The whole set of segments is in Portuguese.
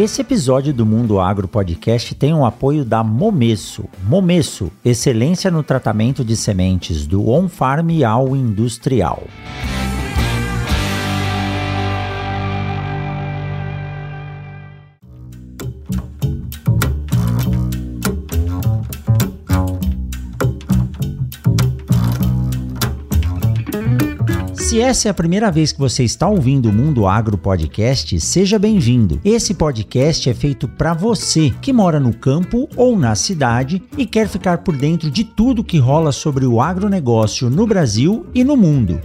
Esse episódio do Mundo Agro Podcast tem o apoio da Momesso. Momesso, excelência no tratamento de sementes do on-farm ao industrial. Se essa é a primeira vez que você está ouvindo o Mundo Agro Podcast, seja bem-vindo. Esse podcast é feito para você que mora no campo ou na cidade e quer ficar por dentro de tudo que rola sobre o agronegócio no Brasil e no mundo.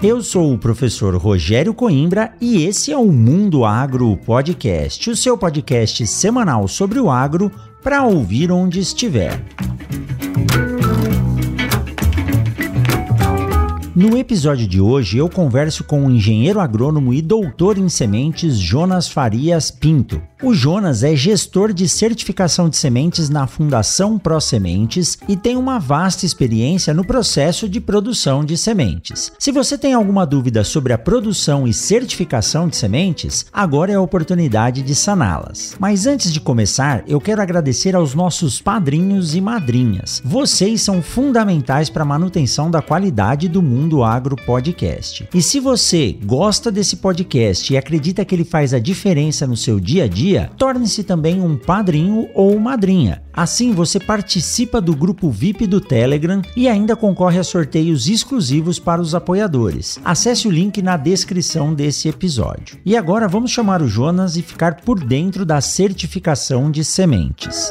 Eu sou o professor Rogério Coimbra e esse é o Mundo Agro Podcast, o seu podcast semanal sobre o agro para ouvir onde estiver. No episódio de hoje, eu converso com o engenheiro agrônomo e doutor em sementes Jonas Farias Pinto. O Jonas é gestor de certificação de sementes na Fundação Pro Sementes e tem uma vasta experiência no processo de produção de sementes. Se você tem alguma dúvida sobre a produção e certificação de sementes, agora é a oportunidade de saná-las. Mas antes de começar, eu quero agradecer aos nossos padrinhos e madrinhas. Vocês são fundamentais para a manutenção da qualidade do mundo Agro Podcast. E se você gosta desse podcast e acredita que ele faz a diferença no seu dia a dia, torne-se também um padrinho ou madrinha. Assim você participa do grupo VIP do Telegram e ainda concorre a sorteios exclusivos para os apoiadores. Acesse o link na descrição desse episódio. E agora vamos chamar o Jonas e ficar por dentro da certificação de sementes.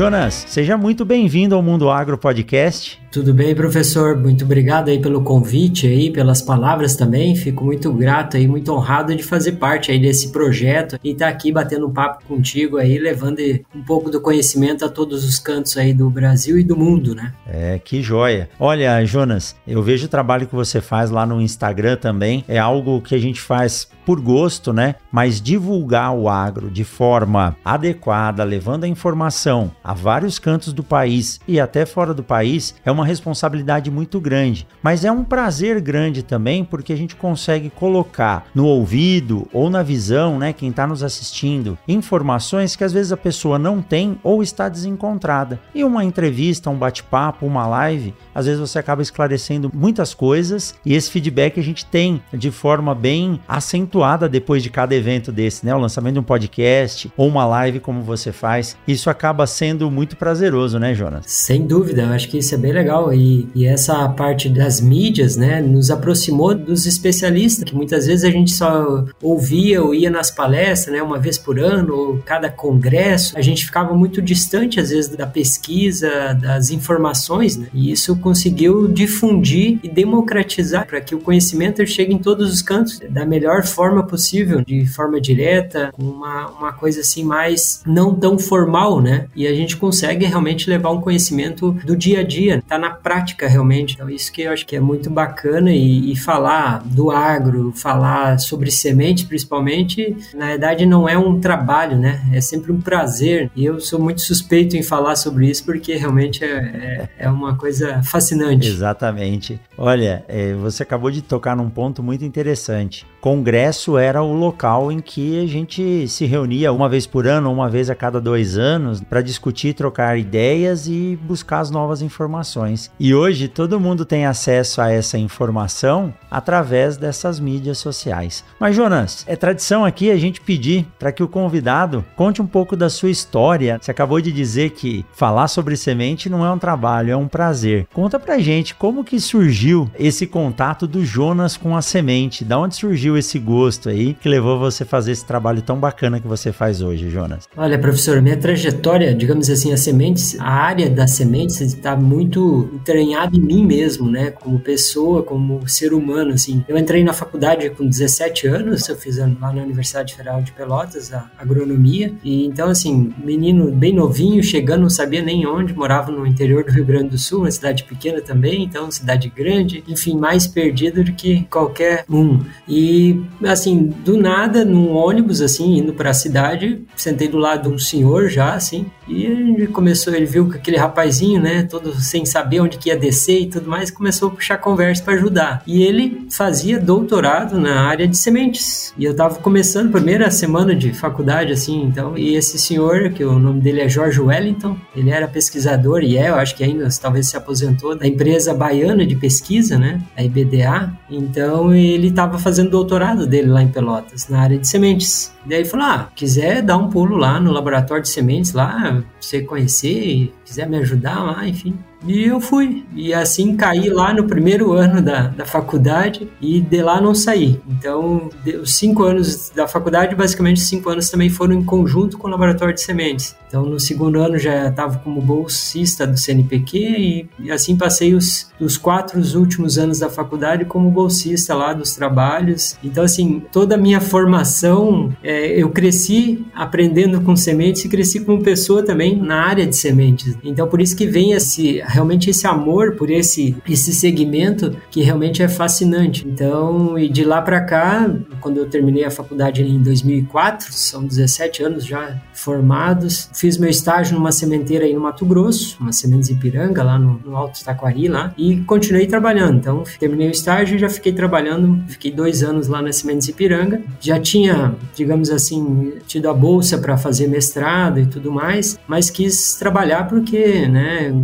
Jonas, seja muito bem-vindo ao Mundo Agro Podcast. Tudo bem, professor? Muito obrigado aí pelo convite aí, pelas palavras também. Fico muito grato aí, muito honrado de fazer parte aí desse projeto e estar tá aqui batendo um papo contigo aí, levando um pouco do conhecimento a todos os cantos aí do Brasil e do mundo, né? É, que joia. Olha, Jonas, eu vejo o trabalho que você faz lá no Instagram também. É algo que a gente faz por gosto, né? Mas divulgar o agro de forma adequada, levando a informação a vários cantos do país e até fora do país, é uma uma responsabilidade muito grande, mas é um prazer grande também porque a gente consegue colocar no ouvido ou na visão, né, quem está nos assistindo, informações que às vezes a pessoa não tem ou está desencontrada. E uma entrevista, um bate-papo, uma live, às vezes você acaba esclarecendo muitas coisas e esse feedback a gente tem de forma bem acentuada depois de cada evento desse, né? O lançamento de um podcast ou uma live como você faz. Isso acaba sendo muito prazeroso, né, Jonas? Sem dúvida, eu acho que isso é bem legal legal. E, e essa parte das mídias, né, nos aproximou dos especialistas, que muitas vezes a gente só ouvia ou ia nas palestras, né, uma vez por ano, ou cada congresso. A gente ficava muito distante, às vezes, da pesquisa, das informações, né? E isso conseguiu difundir e democratizar para que o conhecimento chegue em todos os cantos da melhor forma possível, de forma direta, com uma, uma coisa assim mais não tão formal, né? E a gente consegue realmente levar um conhecimento do dia a dia, tá na prática realmente. Então, isso que eu acho que é muito bacana e, e falar do agro, falar sobre semente principalmente, na verdade não é um trabalho, né? É sempre um prazer. E eu sou muito suspeito em falar sobre isso porque realmente é, é, é uma coisa fascinante. Exatamente. Olha, é, você acabou de tocar num ponto muito interessante. Congresso era o local em que a gente se reunia uma vez por ano, uma vez a cada dois anos, para discutir, trocar ideias e buscar as novas informações. E hoje todo mundo tem acesso a essa informação através dessas mídias sociais. Mas Jonas, é tradição aqui a gente pedir para que o convidado conte um pouco da sua história. Você acabou de dizer que falar sobre semente não é um trabalho, é um prazer. Conta pra gente como que surgiu esse contato do Jonas com a semente, da onde surgiu surgiu esse gosto aí que levou você a fazer esse trabalho tão bacana que você faz hoje, Jonas? Olha, professor, minha trajetória, digamos assim, as sementes, a área das sementes está muito entranhada em mim mesmo, né? Como pessoa, como ser humano, assim. Eu entrei na faculdade com 17 anos, eu fiz lá na Universidade Federal de Pelotas, a agronomia, e então, assim, menino bem novinho, chegando, não sabia nem onde, morava no interior do Rio Grande do Sul, uma cidade pequena também, então cidade grande, enfim, mais perdido do que qualquer um. E assim, do nada, num ônibus assim, indo para a cidade, sentei do lado de um senhor já assim, e ele começou, ele viu que aquele rapazinho, né, todo sem saber onde que ia descer e tudo mais, começou a puxar conversa para ajudar. E ele fazia doutorado na área de sementes. E eu estava começando primeira semana de faculdade assim, então, e esse senhor, que o nome dele é Jorge Wellington, ele era pesquisador e é, eu acho que ainda talvez se aposentou da empresa baiana de pesquisa, né, a IBDA. Então, ele estava fazendo doutorado dele lá em Pelotas, na área de sementes. E daí falou: ah, quiser dar um pulo lá no laboratório de sementes, lá, você conhecer, quiser me ajudar lá, enfim. E eu fui. E assim caí lá no primeiro ano da, da faculdade e de lá não saí. Então, os cinco anos da faculdade, basicamente cinco anos também foram em conjunto com o laboratório de sementes. Então, no segundo ano já estava como bolsista do CNPq e, e, assim passei os, os quatro últimos anos da faculdade como bolsista lá dos trabalhos. Então, assim, toda a minha formação, é, eu cresci aprendendo com sementes e cresci como pessoa também na área de sementes. Então, por isso que vem esse realmente esse amor por esse esse segmento que realmente é fascinante. Então, e de lá para cá, quando eu terminei a faculdade em 2004, são 17 anos já formados, fiz meu estágio numa sementeira aí no Mato Grosso, uma Sementes Ipiranga, lá no, no Alto Taquari, lá, e continuei trabalhando. Então, terminei o estágio e já fiquei trabalhando, fiquei dois anos lá na Sementes Ipiranga. Já tinha, digamos assim, tido a bolsa para fazer mestrado e tudo mais, mas quis trabalhar porque, né,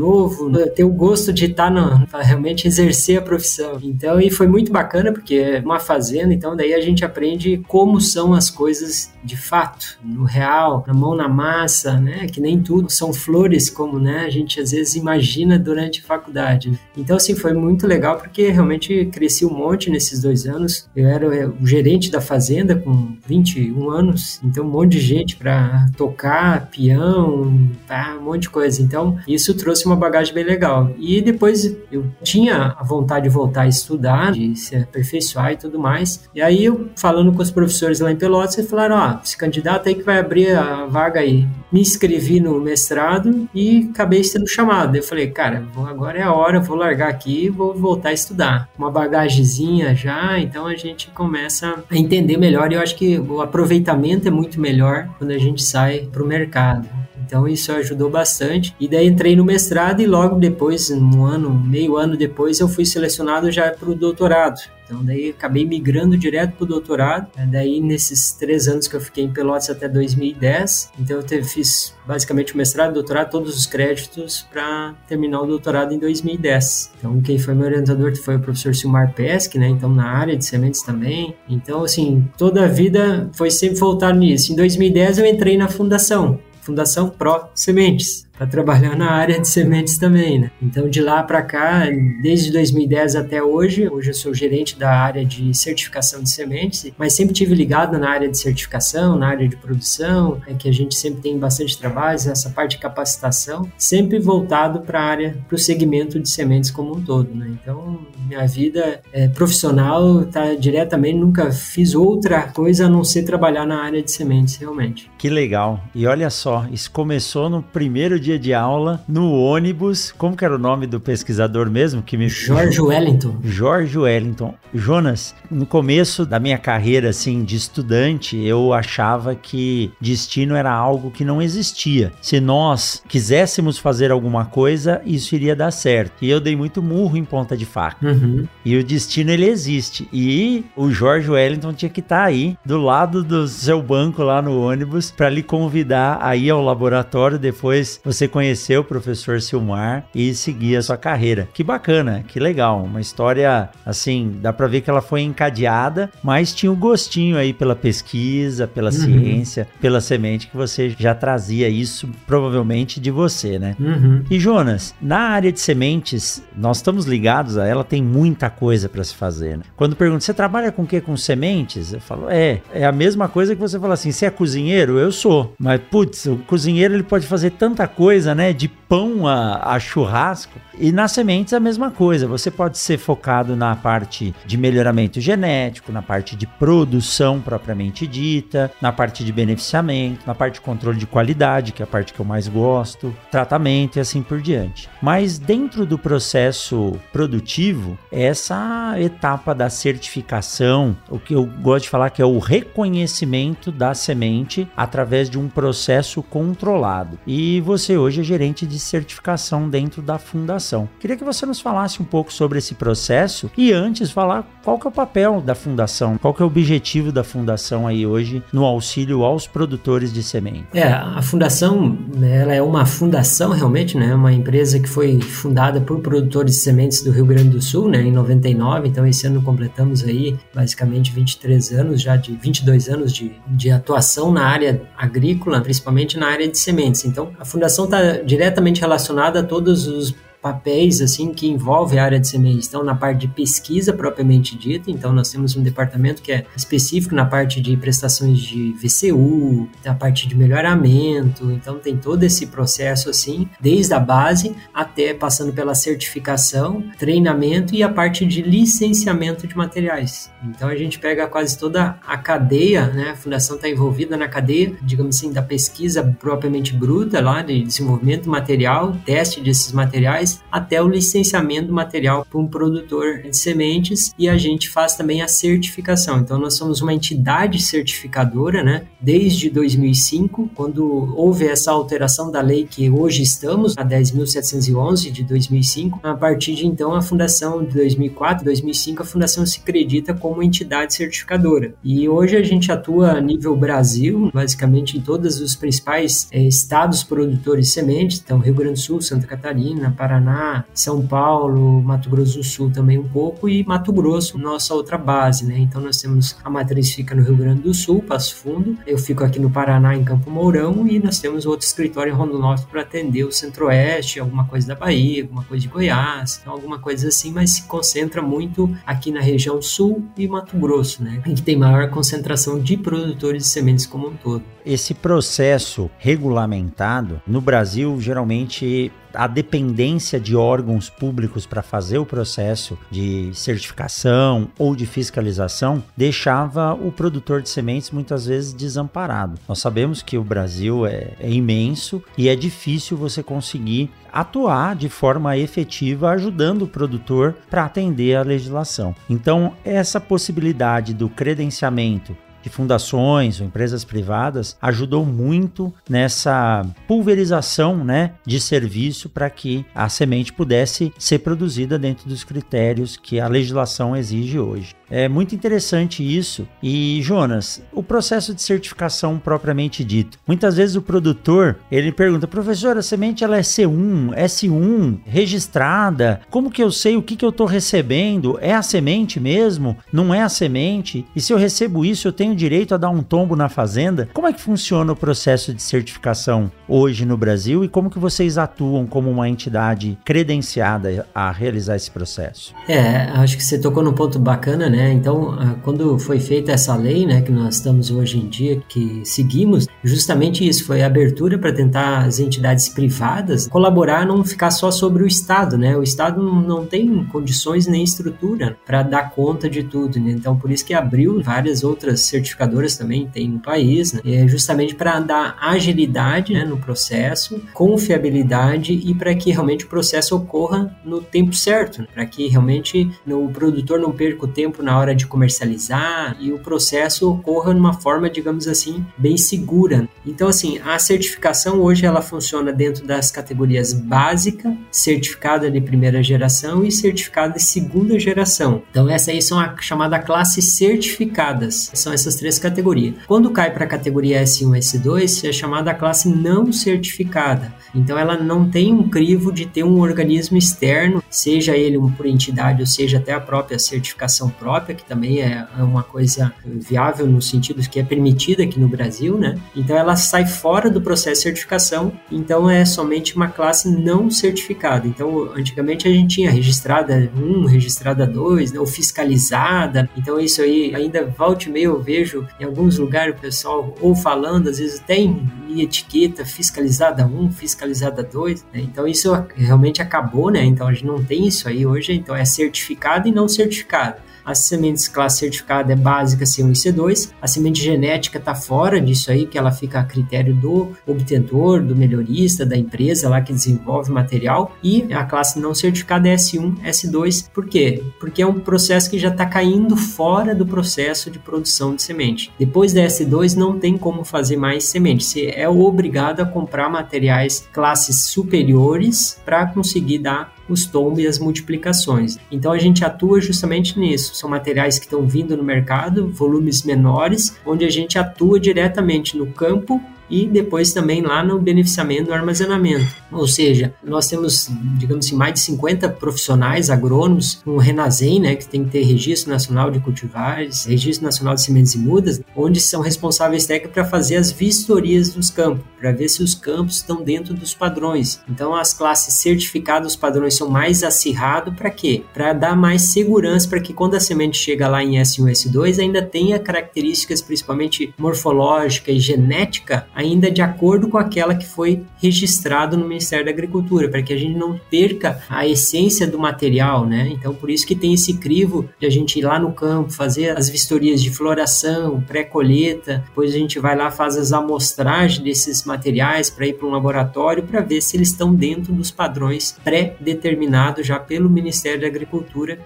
novo, ter o gosto de estar tá para realmente exercer a profissão. Então, e foi muito bacana porque é uma fazenda, então daí a gente aprende como são as coisas de fato, no real, na mão na massa, né? Que nem tudo são flores como, né, a gente às vezes imagina durante a faculdade. Então, assim, foi muito legal porque realmente cresci um monte nesses dois anos. Eu era o gerente da fazenda com 21 anos, então um monte de gente para tocar, peão, tá, um monte de coisa. Então, isso trouxe uma bagagem bem legal. E depois eu tinha a vontade de voltar a estudar, de se aperfeiçoar e tudo mais. E aí eu falando com os professores lá em Pelotas, eles falaram: "Ó, ah, esse candidato aí que vai abrir a vaga aí". Me inscrevi no mestrado e acabei sendo chamado. Eu falei: "Cara, agora é a hora, vou largar aqui e vou voltar a estudar". Uma bagagezinha já, então a gente começa a entender melhor e eu acho que o aproveitamento é muito melhor quando a gente sai para o mercado. Então isso ajudou bastante. E daí entrei no mestrado e logo depois, um ano, meio ano depois, eu fui selecionado já para o doutorado. Então daí acabei migrando direto para o doutorado. É, daí nesses três anos que eu fiquei em Pelotas até 2010, então eu teve, fiz basicamente o mestrado, doutorado, todos os créditos para terminar o doutorado em 2010. Então quem foi meu orientador foi o professor Silmar Pesque, né? Então na área de sementes também. Então assim toda a vida foi sempre voltar nisso. Em 2010 eu entrei na fundação. Fundação Pro Sementes para trabalhar na área de sementes também, né? Então de lá para cá, desde 2010 até hoje, hoje eu sou gerente da área de certificação de sementes, mas sempre tive ligado na área de certificação, na área de produção, é que a gente sempre tem bastante trabalho, essa parte de capacitação, sempre voltado para a área, para o segmento de sementes como um todo, né? Então minha vida é, profissional está diretamente, nunca fiz outra coisa a não ser trabalhar na área de sementes realmente. Que legal! E olha só, isso começou no primeiro dia dia de aula no ônibus. Como que era o nome do pesquisador mesmo que me Jorge Wellington. Jorge Wellington. Jonas, no começo da minha carreira assim de estudante, eu achava que destino era algo que não existia. Se nós quiséssemos fazer alguma coisa, isso iria dar certo. E eu dei muito murro em ponta de faca. Uhum. E o destino ele existe. E o Jorge Wellington tinha que estar tá aí do lado do seu banco lá no ônibus para lhe convidar aí ao laboratório depois você você conheceu o professor Silmar e seguir a sua carreira. Que bacana, que legal. Uma história, assim, dá para ver que ela foi encadeada, mas tinha o um gostinho aí pela pesquisa, pela uhum. ciência, pela semente que você já trazia isso provavelmente de você, né? Uhum. E Jonas, na área de sementes, nós estamos ligados a ela, tem muita coisa para se fazer. Né? Quando pergunta, você trabalha com o que? Com sementes? Eu falo, é, é a mesma coisa que você fala assim, você é cozinheiro? Eu sou. Mas, putz, o cozinheiro ele pode fazer tanta coisa, né? De pão a, a churrasco. E nas sementes a mesma coisa. Você pode ser focado na parte de melhoramento genético, na parte de produção propriamente dita, na parte de beneficiamento, na parte de controle de qualidade, que é a parte que eu mais gosto, tratamento e assim por diante. Mas dentro do processo produtivo, essa etapa da certificação, o que eu gosto de falar que é o reconhecimento da semente através de um processo controlado. E você hoje é gerente de certificação dentro da fundação. Queria que você nos falasse um pouco sobre esse processo e antes falar qual que é o papel da fundação, qual que é o objetivo da fundação aí hoje no auxílio aos produtores de semente. É, a fundação, ela é uma fundação realmente, né? Uma empresa que foi fundada por produtores de sementes do Rio Grande do Sul, né, em 99, então esse ano completamos aí basicamente 23 anos já de 22 anos de, de atuação na área agrícola, principalmente na área de sementes. Então, a fundação está diretamente relacionada a todos os papéis assim que envolve a área de sementes. Então, na parte de pesquisa propriamente dita, então nós temos um departamento que é específico na parte de prestações de VCU, na parte de melhoramento. Então, tem todo esse processo assim, desde a base até passando pela certificação, treinamento e a parte de licenciamento de materiais. Então, a gente pega quase toda a cadeia, né? A fundação está envolvida na cadeia, digamos assim, da pesquisa propriamente bruta lá de desenvolvimento material, teste desses materiais até o licenciamento do material para um produtor de sementes e a gente faz também a certificação. Então nós somos uma entidade certificadora, né? Desde 2005, quando houve essa alteração da lei que hoje estamos, a 10.711 de 2005, a partir de então a fundação de 2004, 2005 a fundação se acredita como entidade certificadora. E hoje a gente atua a nível Brasil, basicamente em todos os principais é, estados produtores de sementes, então Rio Grande do Sul, Santa Catarina, Paraná Paraná, São Paulo, Mato Grosso do Sul também um pouco e Mato Grosso, nossa outra base, né? Então nós temos a matriz fica no Rio Grande do Sul, Passo Fundo, eu fico aqui no Paraná, em Campo Mourão e nós temos outro escritório em Rondonópolis para atender o Centro-Oeste, alguma coisa da Bahia, alguma coisa de Goiás, então, alguma coisa assim, mas se concentra muito aqui na região Sul e Mato Grosso, né? Que tem maior concentração de produtores de sementes como um todo. Esse processo regulamentado no Brasil geralmente a dependência de órgãos públicos para fazer o processo de certificação ou de fiscalização deixava o produtor de sementes muitas vezes desamparado. Nós sabemos que o Brasil é, é imenso e é difícil você conseguir atuar de forma efetiva ajudando o produtor para atender a legislação. Então, essa possibilidade do credenciamento de fundações ou empresas privadas ajudou muito nessa pulverização né, de serviço para que a semente pudesse ser produzida dentro dos critérios que a legislação exige hoje. É muito interessante isso. E Jonas, o processo de certificação propriamente dito. Muitas vezes o produtor, ele pergunta: "Professor, a semente ela é C1, S1, registrada? Como que eu sei o que que eu estou recebendo? É a semente mesmo? Não é a semente? E se eu recebo isso, eu tenho direito a dar um tombo na fazenda?" Como é que funciona o processo de certificação hoje no Brasil e como que vocês atuam como uma entidade credenciada a realizar esse processo? É, acho que você tocou num ponto bacana, né? Então, ah, quando foi feita essa lei, né, que nós estamos hoje em dia, que seguimos, justamente isso foi a abertura para tentar as entidades privadas colaborar, não ficar só sobre o Estado, né? O Estado não tem condições nem estrutura para dar conta de tudo, né? Então, por isso que abriu várias outras certificadoras também tem no país, né? É justamente para dar agilidade né, no processo, confiabilidade e para que realmente o processo ocorra no tempo certo, né? para que realmente o produtor não perca o tempo na hora de comercializar e o processo ocorra numa forma, digamos assim, bem segura. Então, assim, a certificação hoje ela funciona dentro das categorias básica, certificada de primeira geração e certificada de segunda geração. Então, essas aí são a chamada classe certificadas. São essas essas três categorias. Quando cai para a categoria S1 S2, é chamada classe não certificada. Então ela não tem um crivo de ter um organismo externo, seja ele um por entidade ou seja até a própria certificação própria, que também é uma coisa viável no sentido que é permitida aqui no Brasil, né? Então ela sai fora do processo de certificação, então é somente uma classe não certificada. Então antigamente a gente tinha registrada 1, registrada 2, né, ou fiscalizada. Então isso aí ainda volte meio eu vejo em alguns lugares o pessoal ou falando, às vezes tem etiqueta fiscalizada 1, fiscalizada 2, né? Então isso realmente acabou, né? Então a gente não tem isso aí hoje, então é certificado e não certificado. As sementes classe certificada é básica C1 e C2. A semente genética está fora disso aí, que ela fica a critério do obtentor, do melhorista, da empresa lá que desenvolve o material. E a classe não certificada é S1, S2. Por quê? Porque é um processo que já está caindo fora do processo de produção de semente. Depois da S2 não tem como fazer mais semente. Você é obrigado a comprar materiais classes superiores para conseguir dar os tombos e as multiplicações. Então a gente atua justamente nisso. São materiais que estão vindo no mercado, volumes menores, onde a gente atua diretamente no campo e depois também lá no beneficiamento do armazenamento. Ou seja, nós temos, digamos assim, mais de 50 profissionais agrônomos, um Renazem, né, que tem que ter registro nacional de cultivares, registro nacional de sementes e mudas, onde são responsáveis técnicos para fazer as vistorias dos campos, para ver se os campos estão dentro dos padrões. Então, as classes certificadas, os padrões são mais acirrados para quê? Para dar mais segurança para que quando a semente chega lá em S1, S2, ainda tenha características principalmente morfológica e genética ainda de acordo com aquela que foi registrado no Ministério da Agricultura, para que a gente não perca a essência do material, né? Então, por isso que tem esse crivo de a gente ir lá no campo, fazer as vistorias de floração, pré-colheita, depois a gente vai lá faz as amostragens desses materiais para ir para um laboratório para ver se eles estão dentro dos padrões pré-determinados já pelo Ministério da Agricultura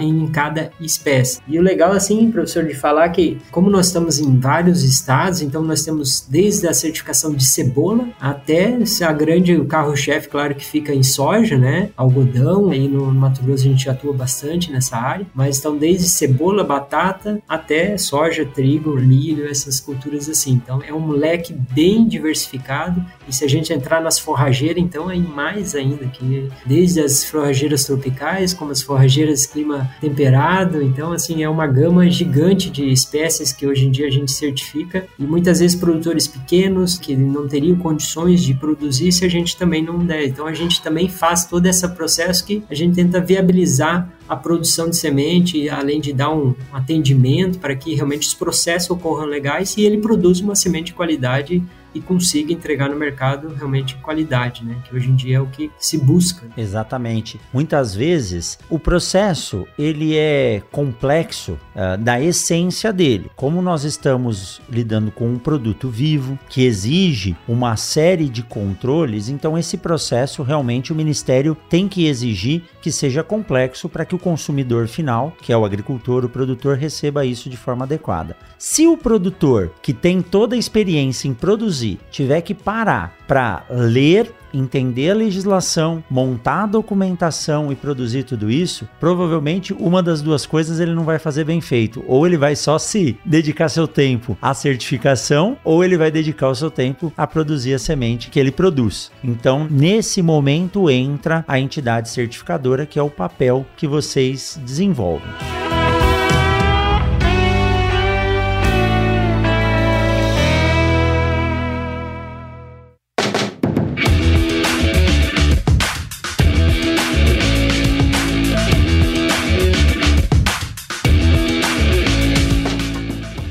em cada espécie. E o legal assim, professor, de falar que como nós estamos em vários estados, então nós temos desde a certificação de cebola, até a grande carro-chefe, claro que fica em soja, né? Algodão, aí no Mato Grosso a gente atua bastante nessa área, mas estão desde cebola, batata, até soja, trigo, milho, essas culturas assim. Então é um leque bem diversificado e se a gente entrar nas forrageiras, então é mais ainda, que desde as forrageiras tropicais, como as forrageiras clima temperado, então assim é uma gama gigante de espécies que hoje em dia a gente certifica e muitas vezes produtores pequenos pequenos que não teriam condições de produzir se a gente também não der. Então a gente também faz todo esse processo que a gente tenta viabilizar a produção de semente, além de dar um atendimento para que realmente os processos ocorram legais e ele produza uma semente de qualidade e consiga entregar no mercado realmente qualidade, né? Que hoje em dia é o que se busca. Exatamente. Muitas vezes o processo ele é complexo uh, da essência dele. Como nós estamos lidando com um produto vivo que exige uma série de controles, então esse processo realmente o Ministério tem que exigir que seja complexo para que o consumidor final, que é o agricultor, o produtor, receba isso de forma adequada. Se o produtor que tem toda a experiência em produzir tiver que parar para ler entender a legislação, montar a documentação e produzir tudo isso, provavelmente uma das duas coisas ele não vai fazer bem feito. Ou ele vai só se dedicar seu tempo à certificação, ou ele vai dedicar o seu tempo a produzir a semente que ele produz. Então, nesse momento entra a entidade certificadora, que é o papel que vocês desenvolvem.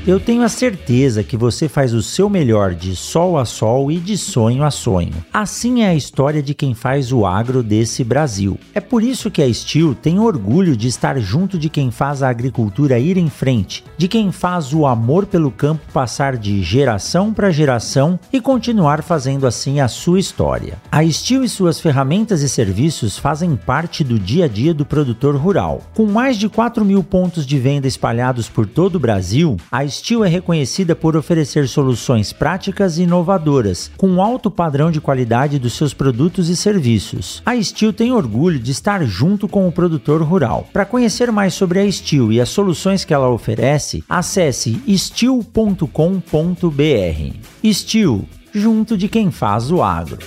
Eu tenho a certeza que você faz o seu melhor de sol a sol e de sonho a sonho. Assim é a história de quem faz o agro desse Brasil. É por isso que a Steel tem orgulho de estar junto de quem faz a agricultura ir em frente, de quem faz o amor pelo campo passar de geração para geração e continuar fazendo assim a sua história. A Steel e suas ferramentas e serviços fazem parte do dia a dia do produtor rural. Com mais de 4 mil pontos de venda espalhados por todo o Brasil, a Steel é reconhecida por oferecer soluções práticas e inovadoras, com alto padrão de qualidade dos seus produtos e serviços. A Steel tem orgulho de estar junto com o produtor rural. Para conhecer mais sobre a Steel e as soluções que ela oferece, acesse steel.com.br. Steel, junto de quem faz o agro.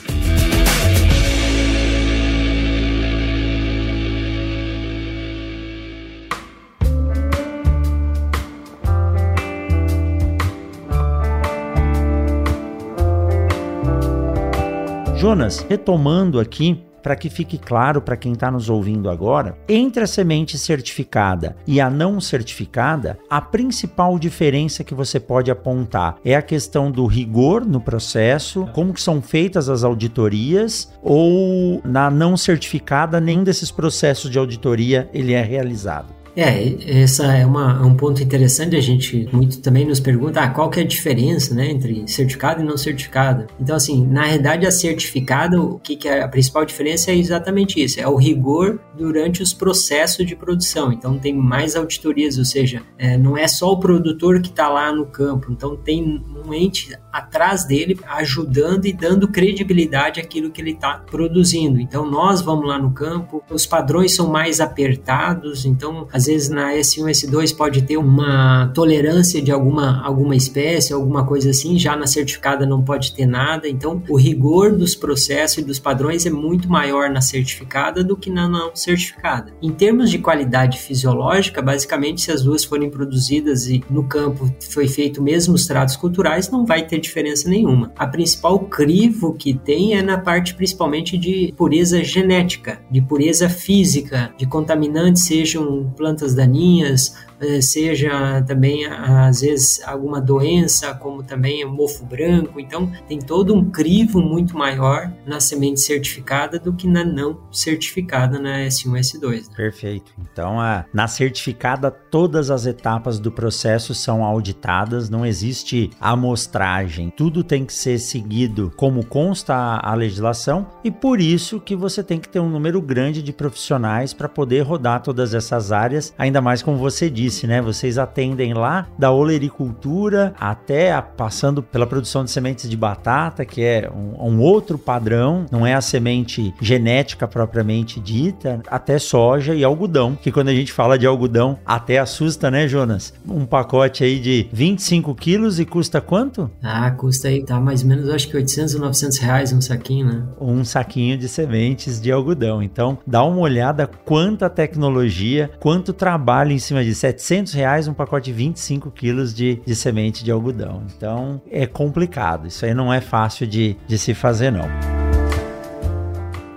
Jonas, retomando aqui para que fique claro para quem está nos ouvindo agora, entre a semente certificada e a não certificada, a principal diferença que você pode apontar é a questão do rigor no processo, como que são feitas as auditorias, ou na não certificada nenhum desses processos de auditoria ele é realizado. É, essa é uma, é um ponto interessante. A gente muito também nos pergunta ah, qual que é a diferença né, entre certificado e não certificado. Então, assim, na realidade, a certificada, o que, que é a principal diferença é exatamente isso: é o rigor durante os processos de produção. Então, tem mais auditorias, ou seja, é, não é só o produtor que está lá no campo. Então, tem um ente atrás dele ajudando e dando credibilidade àquilo que ele está produzindo. Então, nós vamos lá no campo, os padrões são mais apertados. Então, às vezes na S1, S2 pode ter uma tolerância de alguma, alguma espécie, alguma coisa assim, já na certificada não pode ter nada. Então, o rigor dos processos e dos padrões é muito maior na certificada do que na não certificada. Em termos de qualidade fisiológica, basicamente, se as duas forem produzidas e no campo foi feito mesmo os tratos culturais, não vai ter diferença nenhuma. A principal crivo que tem é na parte principalmente de pureza genética, de pureza física, de contaminantes, sejam plantas daninhas, seja também às vezes alguma doença, como também mofo branco. Então, tem todo um crivo muito maior na semente certificada do que na não certificada na S1 S2. Né? Perfeito. Então, a, na certificada, todas as etapas do processo são auditadas, não existe amostragem. Tudo tem que ser seguido como consta a, a legislação e por isso que você tem que ter um número grande de profissionais para poder rodar todas essas áreas, ainda mais como você disse disse, né? Vocês atendem lá da olericultura até a, passando pela produção de sementes de batata, que é um, um, outro padrão, não é a semente genética propriamente dita, até soja e algodão, que quando a gente fala de algodão até assusta, né, Jonas? Um pacote aí de 25 quilos e custa quanto? Ah, custa aí, tá mais ou menos, acho que 800 ou 900 reais um saquinho, né? Um saquinho de sementes de algodão. Então, dá uma olhada quanta tecnologia, quanto trabalho em cima disso. 700 reais um pacote de 25 quilos de, de semente de algodão. Então é complicado. Isso aí não é fácil de, de se fazer, não.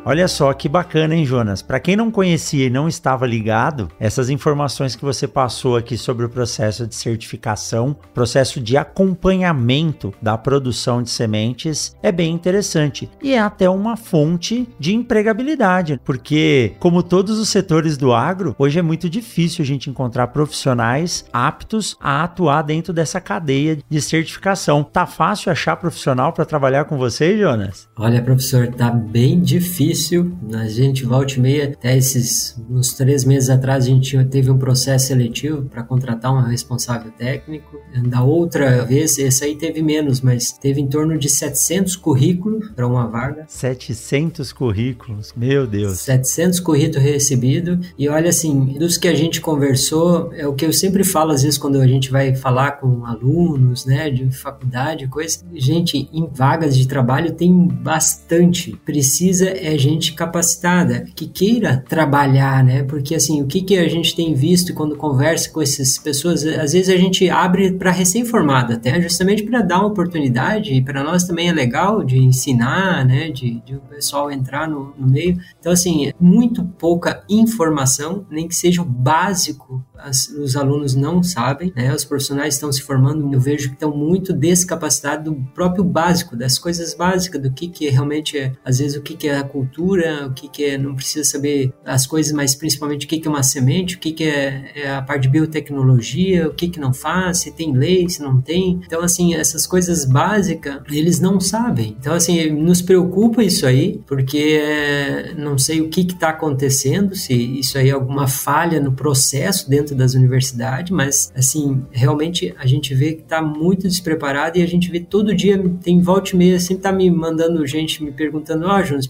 Olha só que bacana, hein, Jonas? Para quem não conhecia e não estava ligado, essas informações que você passou aqui sobre o processo de certificação, processo de acompanhamento da produção de sementes, é bem interessante e é até uma fonte de empregabilidade, porque, como todos os setores do agro, hoje é muito difícil a gente encontrar profissionais aptos a atuar dentro dessa cadeia de certificação. Tá fácil achar profissional para trabalhar com você, Jonas? Olha, professor, tá bem difícil difícil. A gente volta e meia, até esses uns três meses atrás, a gente teve um processo seletivo para contratar um responsável técnico. Da outra vez, esse aí teve menos, mas teve em torno de 700 currículos para uma vaga. 700 currículos, meu Deus. 700 currículos recebidos. E olha assim, dos que a gente conversou, é o que eu sempre falo às vezes quando a gente vai falar com alunos, né, de faculdade, coisa. Gente, em vagas de trabalho tem bastante. Precisa é gente capacitada, que queira trabalhar, né? Porque assim, o que, que a gente tem visto quando conversa com essas pessoas, às vezes a gente abre para recém-formada até, justamente para dar uma oportunidade, e para nós também é legal de ensinar, né? De, de o pessoal entrar no, no meio. Então, assim, muito pouca informação, nem que seja o básico as, os alunos não sabem, né? Os profissionais estão se formando, eu vejo que estão muito descapacitados do próprio básico, das coisas básicas, do que que realmente é, às vezes o que que é a cultura cultura, o que, que é, não precisa saber as coisas, mas principalmente o que, que é uma semente, o que, que é, é a parte de biotecnologia, o que, que não faz, se tem lei, se não tem. Então, assim, essas coisas básicas, eles não sabem. Então, assim, nos preocupa isso aí, porque é, não sei o que está acontecendo, se isso aí é alguma falha no processo dentro das universidades, mas, assim, realmente a gente vê que está muito despreparado e a gente vê todo dia, tem volta e meia, sempre tá me mandando gente me perguntando: oh, Jonas,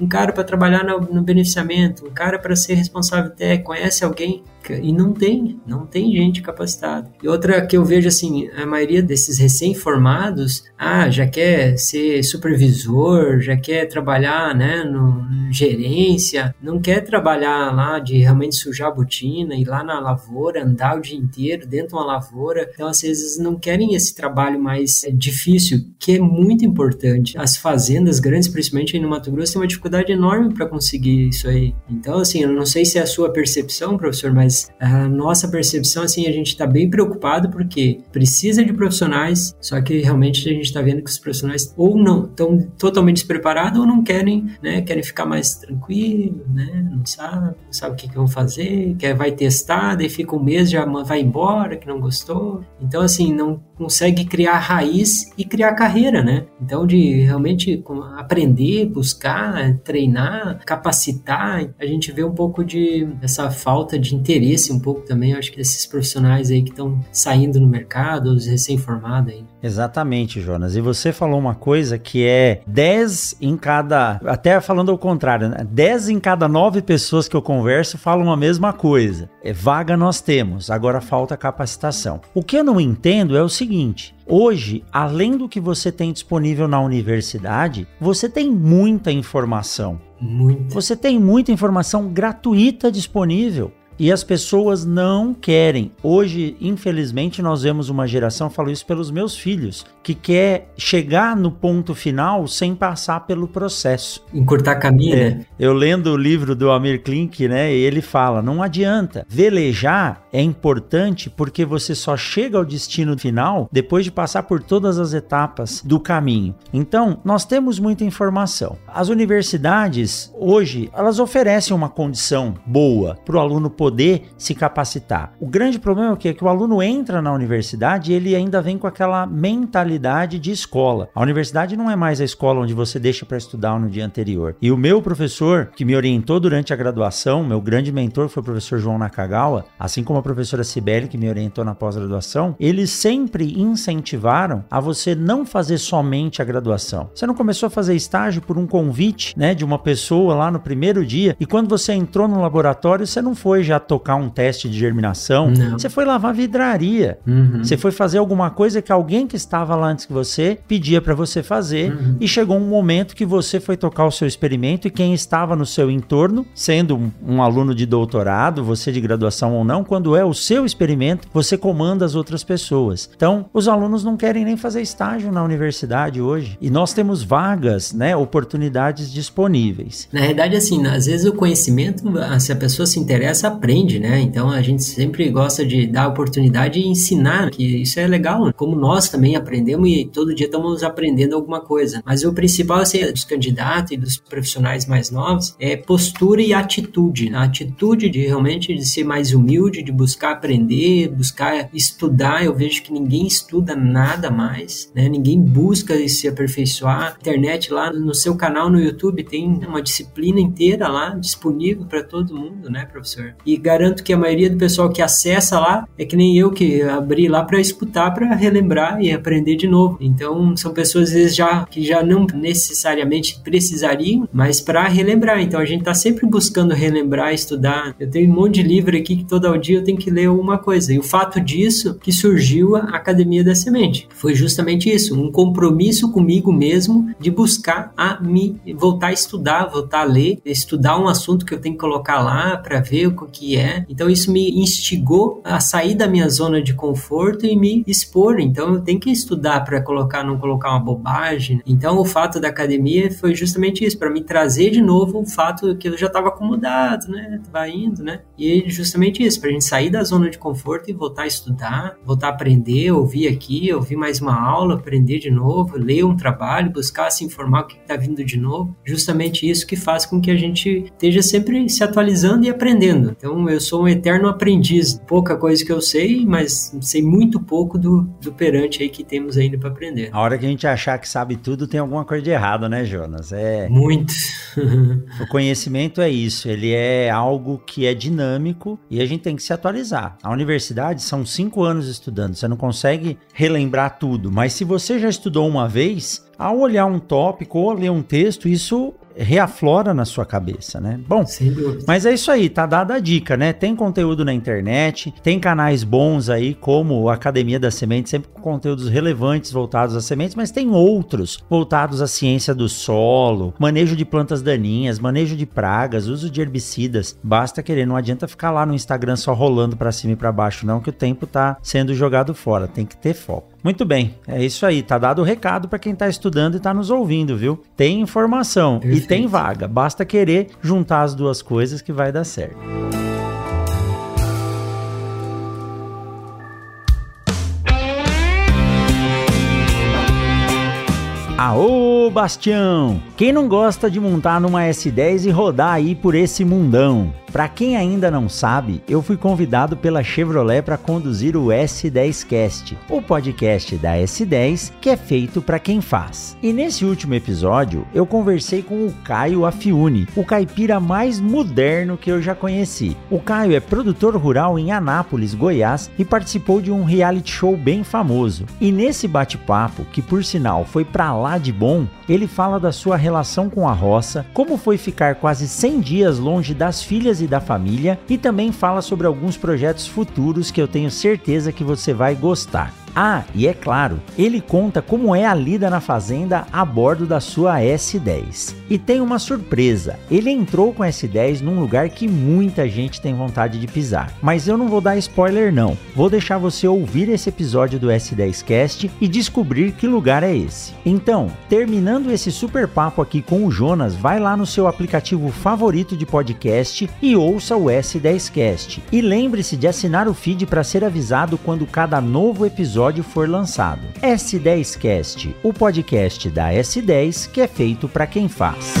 um cara para trabalhar no, no beneficiamento, um cara para ser responsável técnico, conhece alguém? E não tem, não tem gente capacitada. E outra que eu vejo assim, a maioria desses recém-formados, ah, já quer ser supervisor, já quer trabalhar, né, no, no gerência, não quer trabalhar lá de realmente sujar a botina, ir lá na lavoura, andar o dia inteiro dentro de uma lavoura. Então, às vezes, não querem esse trabalho mais é, difícil, que é muito importante. As fazendas grandes, principalmente aí no Mato Grosso, tem uma dificuldade enorme para conseguir isso aí. Então, assim, eu não sei se é a sua percepção, professor, mas a nossa percepção, assim, a gente está bem preocupado porque precisa de profissionais, só que realmente a gente está vendo que os profissionais ou não estão totalmente despreparados ou não querem, né, querem ficar mais tranquilo, né, não sabe, não sabe o que, que vão fazer, quer, vai testar, daí fica um mês, já vai embora, que não gostou. Então, assim, não consegue criar raiz e criar carreira, né? Então, de realmente aprender, buscar, treinar, capacitar, a gente vê um pouco de essa falta de interesse, um pouco também, acho que desses profissionais aí que estão saindo no mercado, os recém-formados aí. Exatamente, Jonas. E você falou uma coisa que é 10 em cada. Até falando ao contrário, né? 10 em cada 9 pessoas que eu converso falam a mesma coisa. É vaga nós temos, agora falta capacitação. O que eu não entendo é o seguinte: Hoje, além do que você tem disponível na universidade, você tem muita informação. Muito. Você tem muita informação gratuita disponível. E as pessoas não querem. Hoje, infelizmente, nós vemos uma geração, falo isso pelos meus filhos, que quer chegar no ponto final sem passar pelo processo. Encurtar caminho, é, né? Eu lendo o livro do Amir Klink, né, ele fala, não adianta. Velejar é importante porque você só chega ao destino final depois de passar por todas as etapas do caminho. Então, nós temos muita informação. As universidades, hoje, elas oferecem uma condição boa para o aluno poder poder se capacitar. O grande problema é que, é que o aluno entra na universidade e ele ainda vem com aquela mentalidade de escola. A universidade não é mais a escola onde você deixa para estudar no dia anterior. E o meu professor, que me orientou durante a graduação, meu grande mentor foi o professor João Nakagawa, assim como a professora Sibeli, que me orientou na pós-graduação, eles sempre incentivaram a você não fazer somente a graduação. Você não começou a fazer estágio por um convite, né, de uma pessoa lá no primeiro dia, e quando você entrou no laboratório, você não foi já tocar um teste de germinação. Não. Você foi lavar vidraria. Uhum. Você foi fazer alguma coisa que alguém que estava lá antes que você pedia para você fazer. Uhum. E chegou um momento que você foi tocar o seu experimento e quem estava no seu entorno, sendo um, um aluno de doutorado, você de graduação ou não, quando é o seu experimento, você comanda as outras pessoas. Então, os alunos não querem nem fazer estágio na universidade hoje. E nós temos vagas, né, oportunidades disponíveis. Na realidade, assim, às vezes o conhecimento, se a pessoa se interessa, aprende, né? Então a gente sempre gosta de dar oportunidade e ensinar, que isso é legal, né? como nós também aprendemos e todo dia estamos aprendendo alguma coisa. Mas o principal assim, dos candidatos e dos profissionais mais novos é postura e atitude. A atitude de realmente de ser mais humilde, de buscar aprender, buscar estudar. Eu vejo que ninguém estuda nada mais, né? Ninguém busca se aperfeiçoar. Internet lá no seu canal no YouTube tem uma disciplina inteira lá disponível para todo mundo, né, professor? E garanto que a maioria do pessoal que acessa lá é que nem eu que abri lá para escutar, para relembrar e aprender de novo. Então são pessoas às vezes já que já não necessariamente precisariam, mas para relembrar. Então a gente está sempre buscando relembrar, estudar. Eu tenho um monte de livro aqui que todo dia eu tenho que ler uma coisa. E o fato disso que surgiu a Academia da Semente foi justamente isso, um compromisso comigo mesmo de buscar a me voltar a estudar, voltar a ler, estudar um assunto que eu tenho que colocar lá para ver o que que é. Então isso me instigou a sair da minha zona de conforto e me expor. Então eu tenho que estudar para colocar, não colocar uma bobagem. Então o fato da academia foi justamente isso, para me trazer de novo o fato que eu já estava acomodado, né? Tava indo, né? E justamente isso, para a gente sair da zona de conforto e voltar a estudar, voltar a aprender, ouvir aqui, ouvir mais uma aula, aprender de novo, ler um trabalho, buscar se informar o que está vindo de novo. Justamente isso que faz com que a gente esteja sempre se atualizando e aprendendo. Então eu sou um eterno aprendiz. Pouca coisa que eu sei, mas sei muito pouco do, do perante aí que temos ainda para aprender. A hora que a gente achar que sabe tudo, tem alguma coisa de errado, né, Jonas? É. Muito. o conhecimento é isso, ele é algo que é dinâmico e a gente tem que se atualizar. A universidade são cinco anos estudando, você não consegue relembrar tudo, mas se você já estudou uma vez, ao olhar um tópico ou ler um texto, isso reaflora na sua cabeça, né? Bom, mas é isso aí, tá dada a dica, né? Tem conteúdo na internet, tem canais bons aí, como a Academia da Semente, sempre com conteúdos relevantes voltados às sementes, mas tem outros voltados à ciência do solo, manejo de plantas daninhas, manejo de pragas, uso de herbicidas. Basta querer, não adianta ficar lá no Instagram só rolando para cima e para baixo, não, que o tempo tá sendo jogado fora, tem que ter foco. Muito bem, é isso aí. Tá dado o recado para quem tá estudando e tá nos ouvindo, viu? Tem informação Perfeito. e tem vaga. Basta querer juntar as duas coisas que vai dar certo. Aô, Bastião! Quem não gosta de montar numa S10 e rodar aí por esse mundão? Para quem ainda não sabe, eu fui convidado pela Chevrolet para conduzir o S10Cast, o podcast da S10 que é feito para quem faz. E nesse último episódio, eu conversei com o Caio Afiune, o caipira mais moderno que eu já conheci. O Caio é produtor rural em Anápolis, Goiás e participou de um reality show bem famoso. E nesse bate-papo, que por sinal foi para lá de bom, ele fala da sua relação com a roça, como foi ficar quase 100 dias longe das filhas e da família e também fala sobre alguns projetos futuros que eu tenho certeza que você vai gostar. Ah, e é claro, ele conta como é a lida na fazenda a bordo da sua S10. E tem uma surpresa: ele entrou com a S10 num lugar que muita gente tem vontade de pisar. Mas eu não vou dar spoiler, não. Vou deixar você ouvir esse episódio do S10Cast e descobrir que lugar é esse. Então, terminando esse super papo aqui com o Jonas, vai lá no seu aplicativo favorito de podcast e ouça o S10Cast. E lembre-se de assinar o feed para ser avisado quando cada novo episódio episódio for lançado. S10Cast, o podcast da S10 que é feito para quem faz.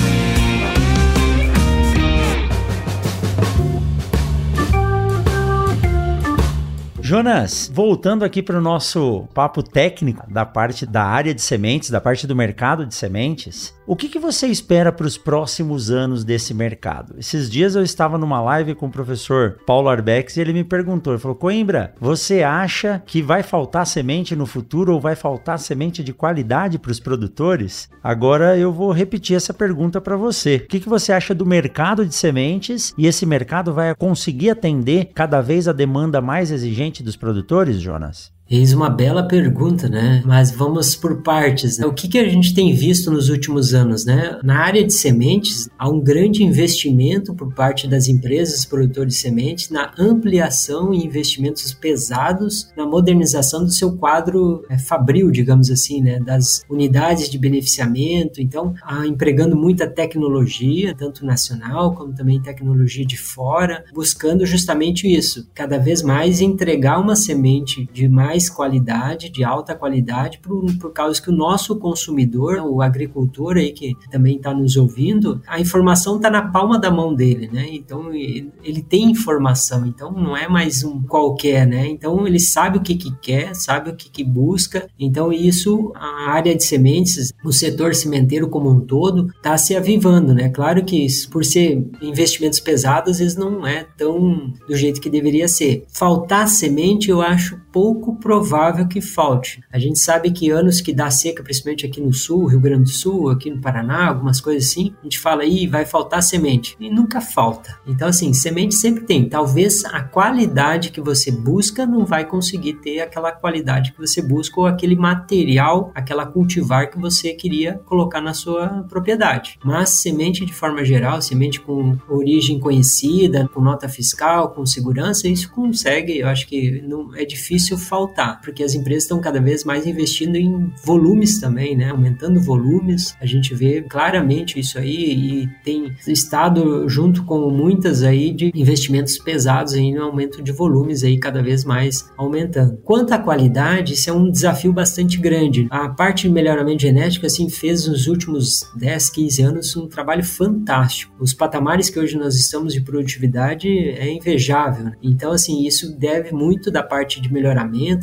Jonas, voltando aqui para o nosso papo técnico da parte da área de sementes, da parte do mercado de sementes, o que, que você espera para os próximos anos desse mercado? Esses dias eu estava numa live com o professor Paulo Arbex e ele me perguntou, ele falou, Coimbra, você acha que vai faltar semente no futuro ou vai faltar semente de qualidade para os produtores? Agora eu vou repetir essa pergunta para você. O que, que você acha do mercado de sementes e esse mercado vai conseguir atender cada vez a demanda mais exigente dos produtores, Jonas? Eis uma bela pergunta, né? Mas vamos por partes. Né? O que, que a gente tem visto nos últimos anos, né? Na área de sementes, há um grande investimento por parte das empresas produtoras de sementes na ampliação e investimentos pesados na modernização do seu quadro é, fabril, digamos assim, né? Das unidades de beneficiamento. Então, empregando muita tecnologia, tanto nacional como também tecnologia de fora, buscando justamente isso, cada vez mais entregar uma semente de mais mais qualidade, de alta qualidade, por, por causa que o nosso consumidor, o agricultor aí que também está nos ouvindo, a informação está na palma da mão dele, né? Então ele, ele, tem informação, então não é mais um qualquer, né? Então ele sabe o que, que quer, sabe o que, que busca. Então isso, a área de sementes, o setor cimenteiro como um todo, está se avivando, né? Claro que por ser investimentos pesados, às vezes não é tão do jeito que deveria ser. Faltar semente, eu acho pouco provável que falte. A gente sabe que anos que dá seca, principalmente aqui no sul, Rio Grande do Sul, aqui no Paraná, algumas coisas assim, a gente fala aí vai faltar semente e nunca falta. Então assim, semente sempre tem. Talvez a qualidade que você busca não vai conseguir ter aquela qualidade que você busca ou aquele material, aquela cultivar que você queria colocar na sua propriedade. Mas semente de forma geral, semente com origem conhecida, com nota fiscal, com segurança, isso consegue, eu acho que não é difícil faltar, porque as empresas estão cada vez mais investindo em volumes também, né? Aumentando volumes. A gente vê claramente isso aí e tem estado junto com muitas aí de investimentos pesados aí no aumento de volumes aí cada vez mais aumentando. Quanto à qualidade, isso é um desafio bastante grande. A parte de melhoramento genético assim fez nos últimos 10, 15 anos um trabalho fantástico. Os patamares que hoje nós estamos de produtividade é invejável. Então assim, isso deve muito da parte de melhoramento,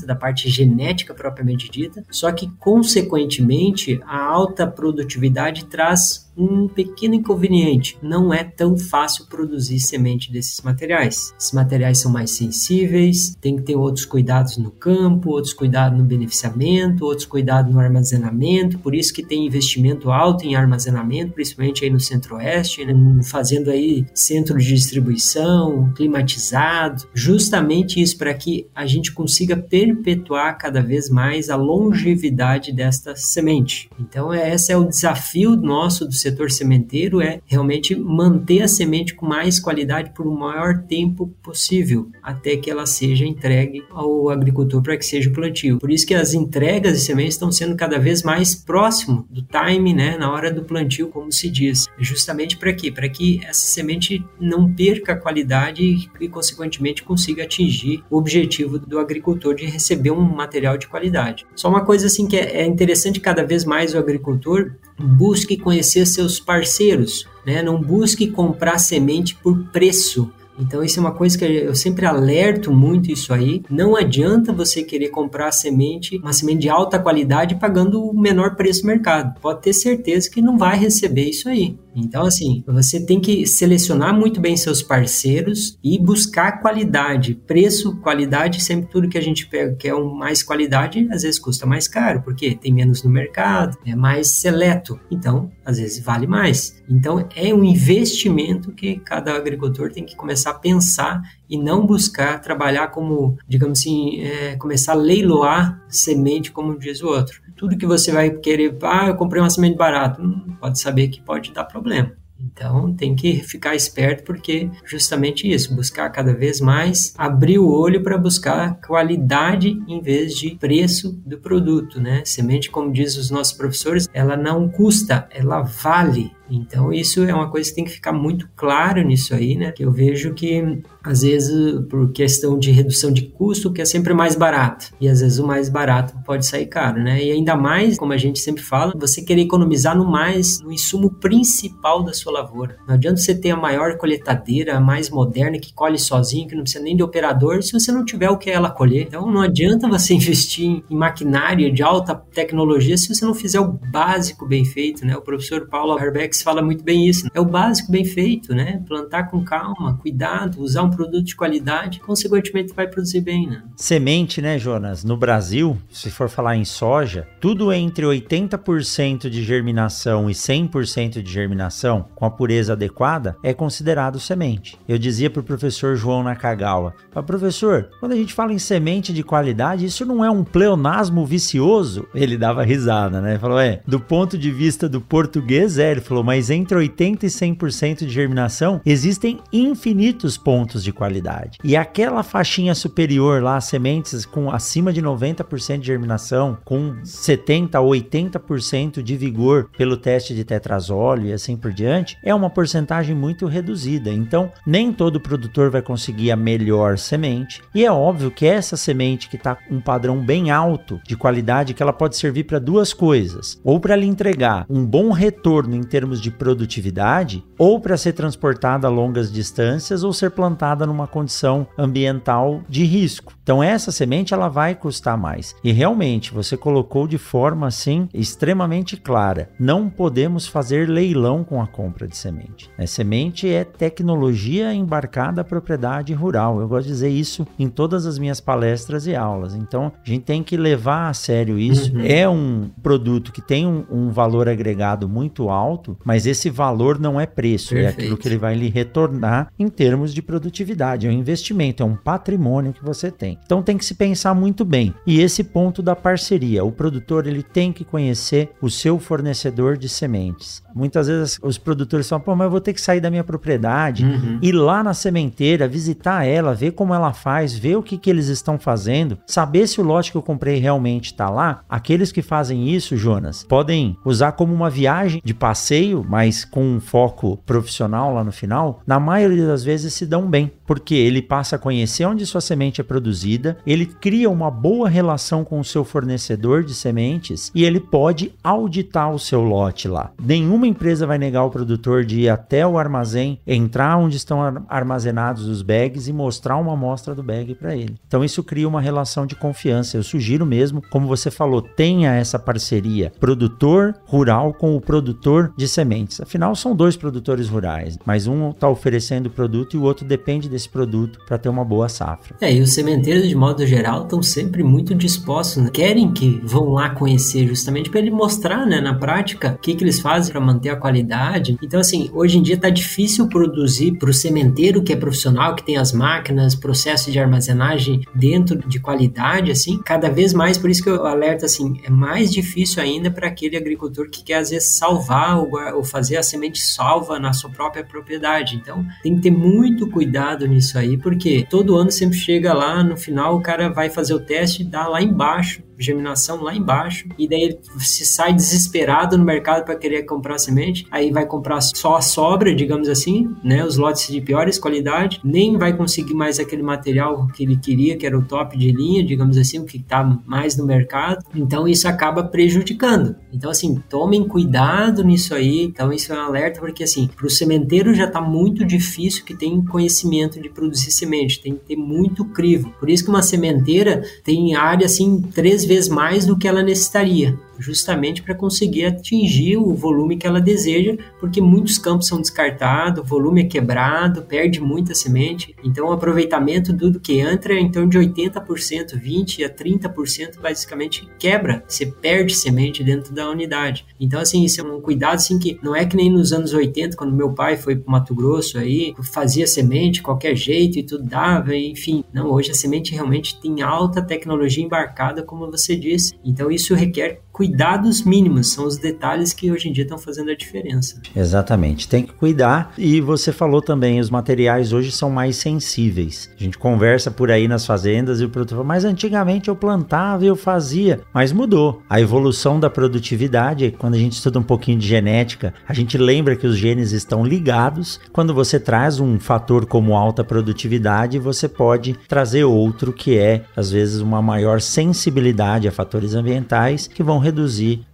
da parte genética propriamente dita, só que consequentemente a alta produtividade traz um pequeno inconveniente: não é tão fácil produzir semente desses materiais. Esses materiais são mais sensíveis, tem que ter outros cuidados no campo, outros cuidados no beneficiamento, outros cuidados no armazenamento. Por isso que tem investimento alto em armazenamento, principalmente aí no Centro-Oeste, né? fazendo aí centro de distribuição climatizado, justamente isso para que a gente consiga perpetuar cada vez mais a longevidade desta semente. Então, esse é o desafio nosso do setor sementeiro é realmente manter a semente com mais qualidade por o maior tempo possível, até que ela seja entregue ao agricultor para que seja o plantio. Por isso que as entregas de sementes estão sendo cada vez mais próximo do time, né, na hora do plantio, como se diz. Justamente para quê? Para que essa semente não perca a qualidade e, consequentemente, consiga atingir o objetivo do agricultor de receber um material de qualidade. Só uma coisa assim que é interessante cada vez mais o agricultor busque conhecer seus parceiros, né? não busque comprar semente por preço. Então isso é uma coisa que eu sempre alerto muito isso aí. Não adianta você querer comprar semente, uma semente de alta qualidade pagando o menor preço do mercado. Pode ter certeza que não vai receber isso aí. Então, assim, você tem que selecionar muito bem seus parceiros e buscar qualidade. Preço, qualidade, sempre tudo que a gente pega que é um mais qualidade, às vezes custa mais caro, porque tem menos no mercado, é mais seleto. Então, às vezes vale mais. Então, é um investimento que cada agricultor tem que começar a pensar e não buscar trabalhar como, digamos assim, é, começar a leiloar semente, como diz o outro tudo que você vai querer, ah, eu comprei uma semente barata, hum, pode saber que pode dar problema. Então tem que ficar esperto porque justamente isso, buscar cada vez mais abrir o olho para buscar qualidade em vez de preço do produto, né? Semente, como diz os nossos professores, ela não custa, ela vale. Então isso é uma coisa que tem que ficar muito claro nisso aí, né? Que eu vejo que às vezes por questão de redução de custo, que é sempre mais barato. E às vezes o mais barato pode sair caro, né? E ainda mais, como a gente sempre fala, você querer economizar no mais, no insumo principal da sua lavoura. Não adianta você ter a maior coletadeira, a mais moderna, que colhe sozinho, que não precisa nem de operador, se você não tiver o que ela colher. Então não adianta você investir em maquinária de alta tecnologia se você não fizer o básico bem feito, né? O professor Paulo Herbeck fala muito bem isso. É o básico bem feito, né? Plantar com calma, cuidado, usar um produto de qualidade, consequentemente vai produzir bem, né? Semente, né, Jonas? No Brasil, se for falar em soja, tudo entre 80% de germinação e 100% de germinação, com a pureza adequada, é considerado semente. Eu dizia para o professor João Nakagawa, professor, quando a gente fala em semente de qualidade, isso não é um pleonasmo vicioso? Ele dava risada, né? Falou, é, do ponto de vista do português é, ele falou, mas entre 80% e 100% de germinação, existem infinitos pontos de qualidade. E aquela faixinha superior lá, sementes com acima de 90% de germinação, com 70 a 80% de vigor pelo teste de tetrazóleo e assim por diante, é uma porcentagem muito reduzida. Então, nem todo produtor vai conseguir a melhor semente. E é óbvio que essa semente que está um padrão bem alto de qualidade, que ela pode servir para duas coisas: ou para lhe entregar um bom retorno em termos termos de produtividade, ou para ser transportada a longas distâncias ou ser plantada numa condição ambiental de risco. Então essa semente ela vai custar mais. E realmente você colocou de forma assim extremamente clara. Não podemos fazer leilão com a compra de semente. A semente é tecnologia embarcada à propriedade rural. Eu gosto de dizer isso em todas as minhas palestras e aulas. Então a gente tem que levar a sério isso. Uhum. É um produto que tem um, um, valor agregado muito alto, mas esse valor não é preço, Perfeito. é aquilo que ele vai lhe retornar em termos de produtividade. É um investimento, é um patrimônio que você tem. Então tem que se pensar muito bem. E esse ponto da parceria, o produtor ele tem que conhecer o seu fornecedor de sementes. Muitas vezes os produtores falam, pô, mas eu vou ter que sair da minha propriedade, uhum. ir lá na sementeira, visitar ela, ver como ela faz, ver o que, que eles estão fazendo, saber se o lote que eu comprei realmente está lá. Aqueles que fazem isso, Jonas, podem usar como uma viagem de passeio, mas com um foco profissional lá no final. Na maioria das vezes se dão bem, porque ele passa a conhecer onde sua semente é produzida, ele cria uma boa relação com o seu fornecedor de sementes e ele pode auditar o seu lote lá. Nenhuma empresa vai negar o produtor de ir até o armazém, entrar onde estão armazenados os bags e mostrar uma amostra do bag para ele. Então isso cria uma relação de confiança. Eu sugiro mesmo, como você falou, tenha essa parceria produtor rural com o produtor de sementes. Afinal, são dois produtores rurais, mas um está oferecendo o produto e o outro depende desse produto para ter uma boa safra. É, e os sementeiros, de modo geral, estão sempre muito dispostos, né? querem que vão lá conhecer, justamente para ele mostrar né, na prática o que, que eles fazem para manter a qualidade. Então, assim, hoje em dia tá difícil produzir para o sementeiro que é profissional, que tem as máquinas, processo de armazenagem dentro de qualidade, assim, cada vez mais, por isso que eu alerto, assim, é mais difícil ainda para aquele agricultor que quer, às vezes, salvar ou, ou fazer a semente salva na sua própria propriedade. Então, tem que ter muito cuidado nisso aí, porque todo ano sempre chega lá, no final o cara vai fazer o teste e dá lá embaixo germinação lá embaixo, e daí ele se sai desesperado no mercado para querer comprar semente, aí vai comprar só a sobra, digamos assim, né, os lotes de piores qualidade, nem vai conseguir mais aquele material que ele queria, que era o top de linha, digamos assim, o que está mais no mercado. Então isso acaba prejudicando. Então assim, tomem cuidado nisso aí. Então isso é um alerta porque assim, para o sementeiro já está muito difícil que tem conhecimento de produzir semente, tem que ter muito crivo. Por isso que uma sementeira tem área assim três vezes mais do que ela necessitaria justamente para conseguir atingir o volume que ela deseja, porque muitos campos são descartados, o volume é quebrado, perde muita semente. Então, o aproveitamento do que entra é torno de 80%, 20% a 30% basicamente quebra, você perde semente dentro da unidade. Então, assim, isso é um cuidado assim que não é que nem nos anos 80, quando meu pai foi para Mato Grosso aí, fazia semente qualquer jeito e tudo dava, enfim. Não, hoje a semente realmente tem alta tecnologia embarcada, como você disse. Então, isso requer cuidados mínimos, são os detalhes que hoje em dia estão fazendo a diferença. Exatamente, tem que cuidar. E você falou também, os materiais hoje são mais sensíveis. A gente conversa por aí nas fazendas e o produtor fala, mas antigamente eu plantava e eu fazia, mas mudou. A evolução da produtividade, quando a gente estuda um pouquinho de genética, a gente lembra que os genes estão ligados. Quando você traz um fator como alta produtividade, você pode trazer outro que é, às vezes, uma maior sensibilidade a fatores ambientais que vão reduzir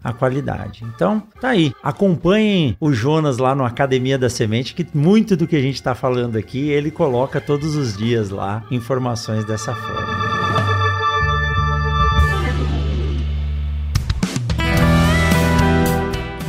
a qualidade. Então, tá aí. Acompanhem o Jonas lá no Academia da Semente, que muito do que a gente está falando aqui, ele coloca todos os dias lá informações dessa forma.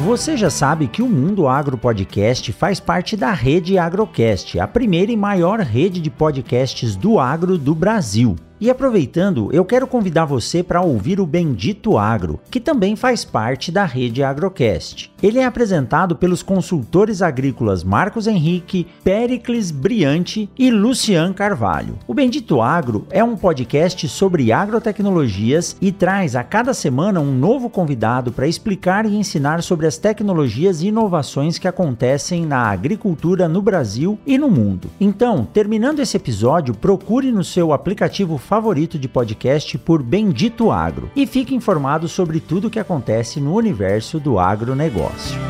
Você já sabe que o Mundo Agro Podcast faz parte da rede Agrocast, a primeira e maior rede de podcasts do agro do Brasil. E aproveitando, eu quero convidar você para ouvir o Bendito Agro, que também faz parte da rede Agrocast. Ele é apresentado pelos consultores agrícolas Marcos Henrique, Pericles Briante e Lucian Carvalho. O Bendito Agro é um podcast sobre agrotecnologias e traz a cada semana um novo convidado para explicar e ensinar sobre as tecnologias e inovações que acontecem na agricultura no Brasil e no mundo. Então, terminando esse episódio, procure no seu aplicativo favorito de podcast por Bendito Agro e fique informado sobre tudo o que acontece no universo do agronegócio.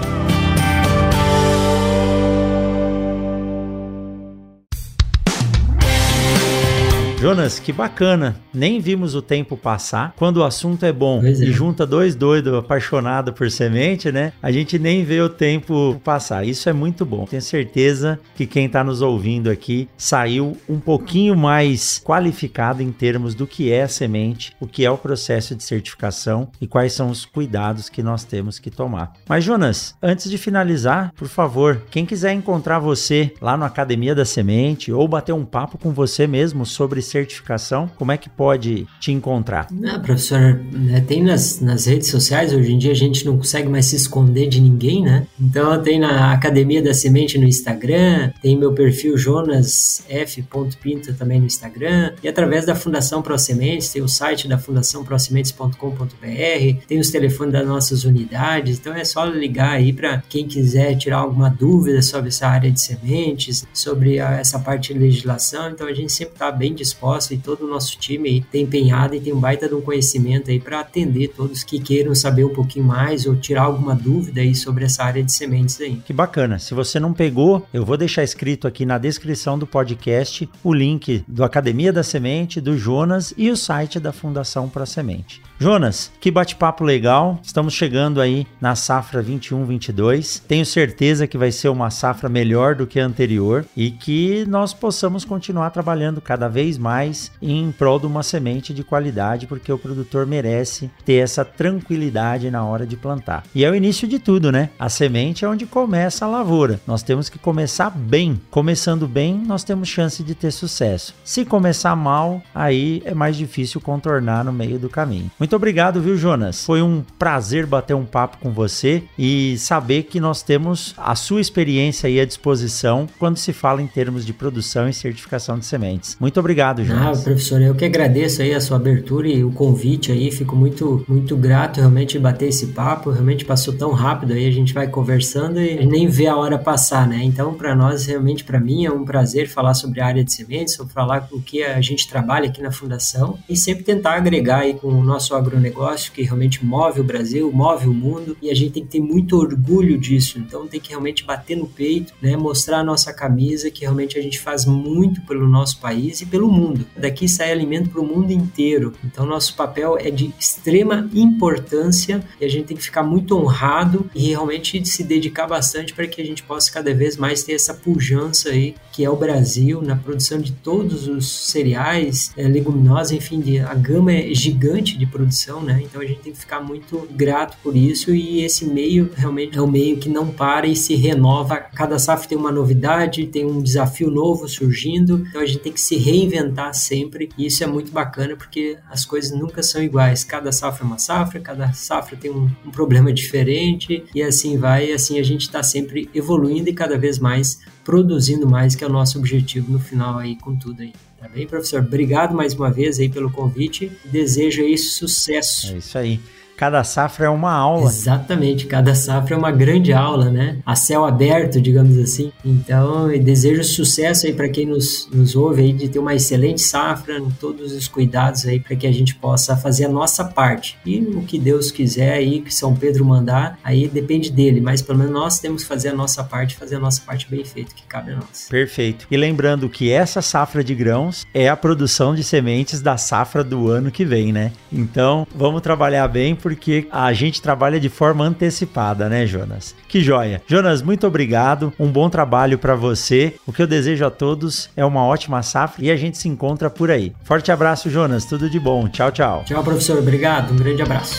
Jonas, que bacana. Nem vimos o tempo passar. Quando o assunto é bom Pois é. e junta dois doidos apaixonados por semente, né? A gente nem vê o tempo passar. Isso é muito bom. Tenho certeza que quem está nos ouvindo aqui saiu um pouquinho mais qualificado em termos do que é a semente, o que é o processo de certificação e quais são os cuidados que nós temos que tomar. Mas, Jonas, antes de finalizar, por favor, quem quiser encontrar você lá no Academia da Semente ou bater um papo com você mesmo sobre certificação, como é que pode te encontrar? Ah, professor, né, tem nas, nas redes sociais, hoje em dia a gente não consegue mais se esconder de ninguém, né? Então tem na Academia da Semente no Instagram, tem meu perfil Jonas F. Pinto também no Instagram, e através da Fundação Pro Sementes, tem o site da Fundação Prosementes.com.br, tem os telefones das nossas unidades, então é só ligar aí para quem quiser tirar alguma dúvida sobre essa área de sementes, sobre a- essa parte de legislação, então a gente sempre está bem disposto e todo o nosso time aí tem empenhado e tem um baita de um conhecimento aí para atender todos que queiram saber um pouquinho mais ou tirar alguma dúvida aí sobre essa área de sementes aí. Que bacana. Se você não pegou, eu vou deixar escrito aqui na descrição do podcast o link do Academia da Semente, do Jonas e o site da Fundação Pro Semente. Jonas, que bate-papo legal. Estamos chegando aí na safra 21-22. Tenho certeza que vai ser uma safra melhor do que a anterior e que nós possamos continuar trabalhando cada vez mais em prol de uma semente de qualidade, porque o produtor merece ter essa tranquilidade na hora de plantar. E é o início de tudo, né? A semente é onde começa a lavoura. Nós temos que começar bem. Começando bem, nós temos chance de ter sucesso. Se começar mal, aí é mais difícil contornar no meio do caminho. Muito obrigado, viu, Jonas? Foi um prazer bater um papo com você e saber que nós temos a sua experiência aí à disposição quando se fala em termos de produção e certificação de sementes. Muito obrigado, Ah, Jonas. professor, eu que agradeço aí a sua abertura e o convite aí, fico muito, muito grato realmente de bater esse papo, realmente passou tão rápido aí, a gente vai conversando e nem vê a hora passar, né? Então, para nós, realmente, para mim, é um prazer falar sobre a área de sementes, sobre falar com o que a gente trabalha aqui na Fundação e sempre tentar agregar aí com o nosso agronegócio, que realmente move o Brasil, move o mundo e a gente tem que ter muito orgulho disso, então tem que realmente bater no peito, né? Mostrar a nossa camisa, que realmente a gente faz muito pelo nosso país e pelo mundo. Daqui sai alimento para o mundo inteiro. Então nosso papel é de extrema importância e a gente tem que ficar muito honrado e realmente se dedicar bastante para que a gente possa cada vez mais ter essa pujança aí que é o Brasil na produção de todos os cereais, eh, leguminosas, enfim, a gama é gigante de produção, né? Então a gente tem que ficar muito grato por isso e esse meio realmente é um meio que não para e se renova. Cada safra tem uma novidade, tem um desafio novo surgindo, então a gente tem que se reinventar sempre e isso é muito bacana porque as coisas nunca são iguais. Cada safra é uma safra, cada safra tem um, um problema diferente e assim vai, e assim a gente está sempre evoluindo e cada vez mais produzindo mais, que é o nosso objetivo no final aí com tudo aí. Tá bem, professor? Obrigado mais uma vez aí pelo convite. Desejo aí sucesso. É isso aí. Cada safra é uma aula. Exatamente, cada safra é uma grande aula, né? A céu aberto, digamos assim. Então, desejo sucesso aí para quem nos, nos ouve aí de ter uma excelente safra, com todos os cuidados aí para que a gente possa fazer a nossa parte. E o que Deus quiser aí, que São Pedro mandar, aí depende dele, mas pelo menos nós temos que fazer a nossa parte, fazer a nossa parte bem feita, que cabe a nós. Perfeito. E lembrando que essa safra de grãos é a produção de sementes da safra do ano que vem, né? Então, vamos trabalhar bem porque a gente trabalha de forma antecipada, né, Jonas? Que joia. Jonas, muito obrigado. Um bom trabalho para você. O que eu desejo a todos é uma ótima safra e a gente se encontra por aí. Forte abraço, Jonas. Tudo de bom. Tchau, tchau. Tchau, professor. Obrigado. Um grande abraço.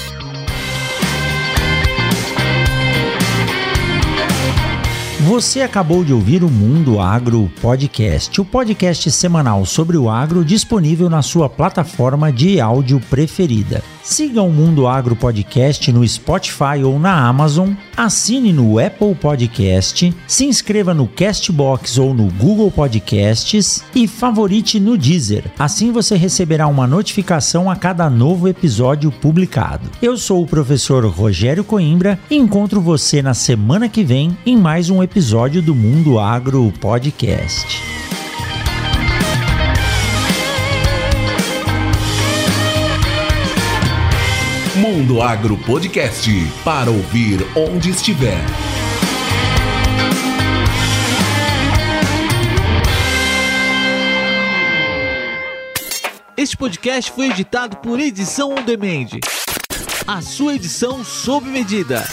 Você acabou de ouvir o Mundo Agro Podcast, o podcast semanal sobre o agro disponível na sua plataforma de áudio preferida. Siga o Mundo Agro Podcast no Spotify ou na Amazon, assine no Apple Podcast, se inscreva no Castbox ou no Google Podcasts e favorite no Deezer. Assim você receberá uma notificação a cada novo episódio publicado. Eu sou o professor Rogério Coimbra e encontro você na semana que vem em mais um episódio do Mundo Agro Podcast. Mundo Agro Podcast para ouvir onde estiver. Este podcast foi editado por Edição On Demand. A sua edição sob medida.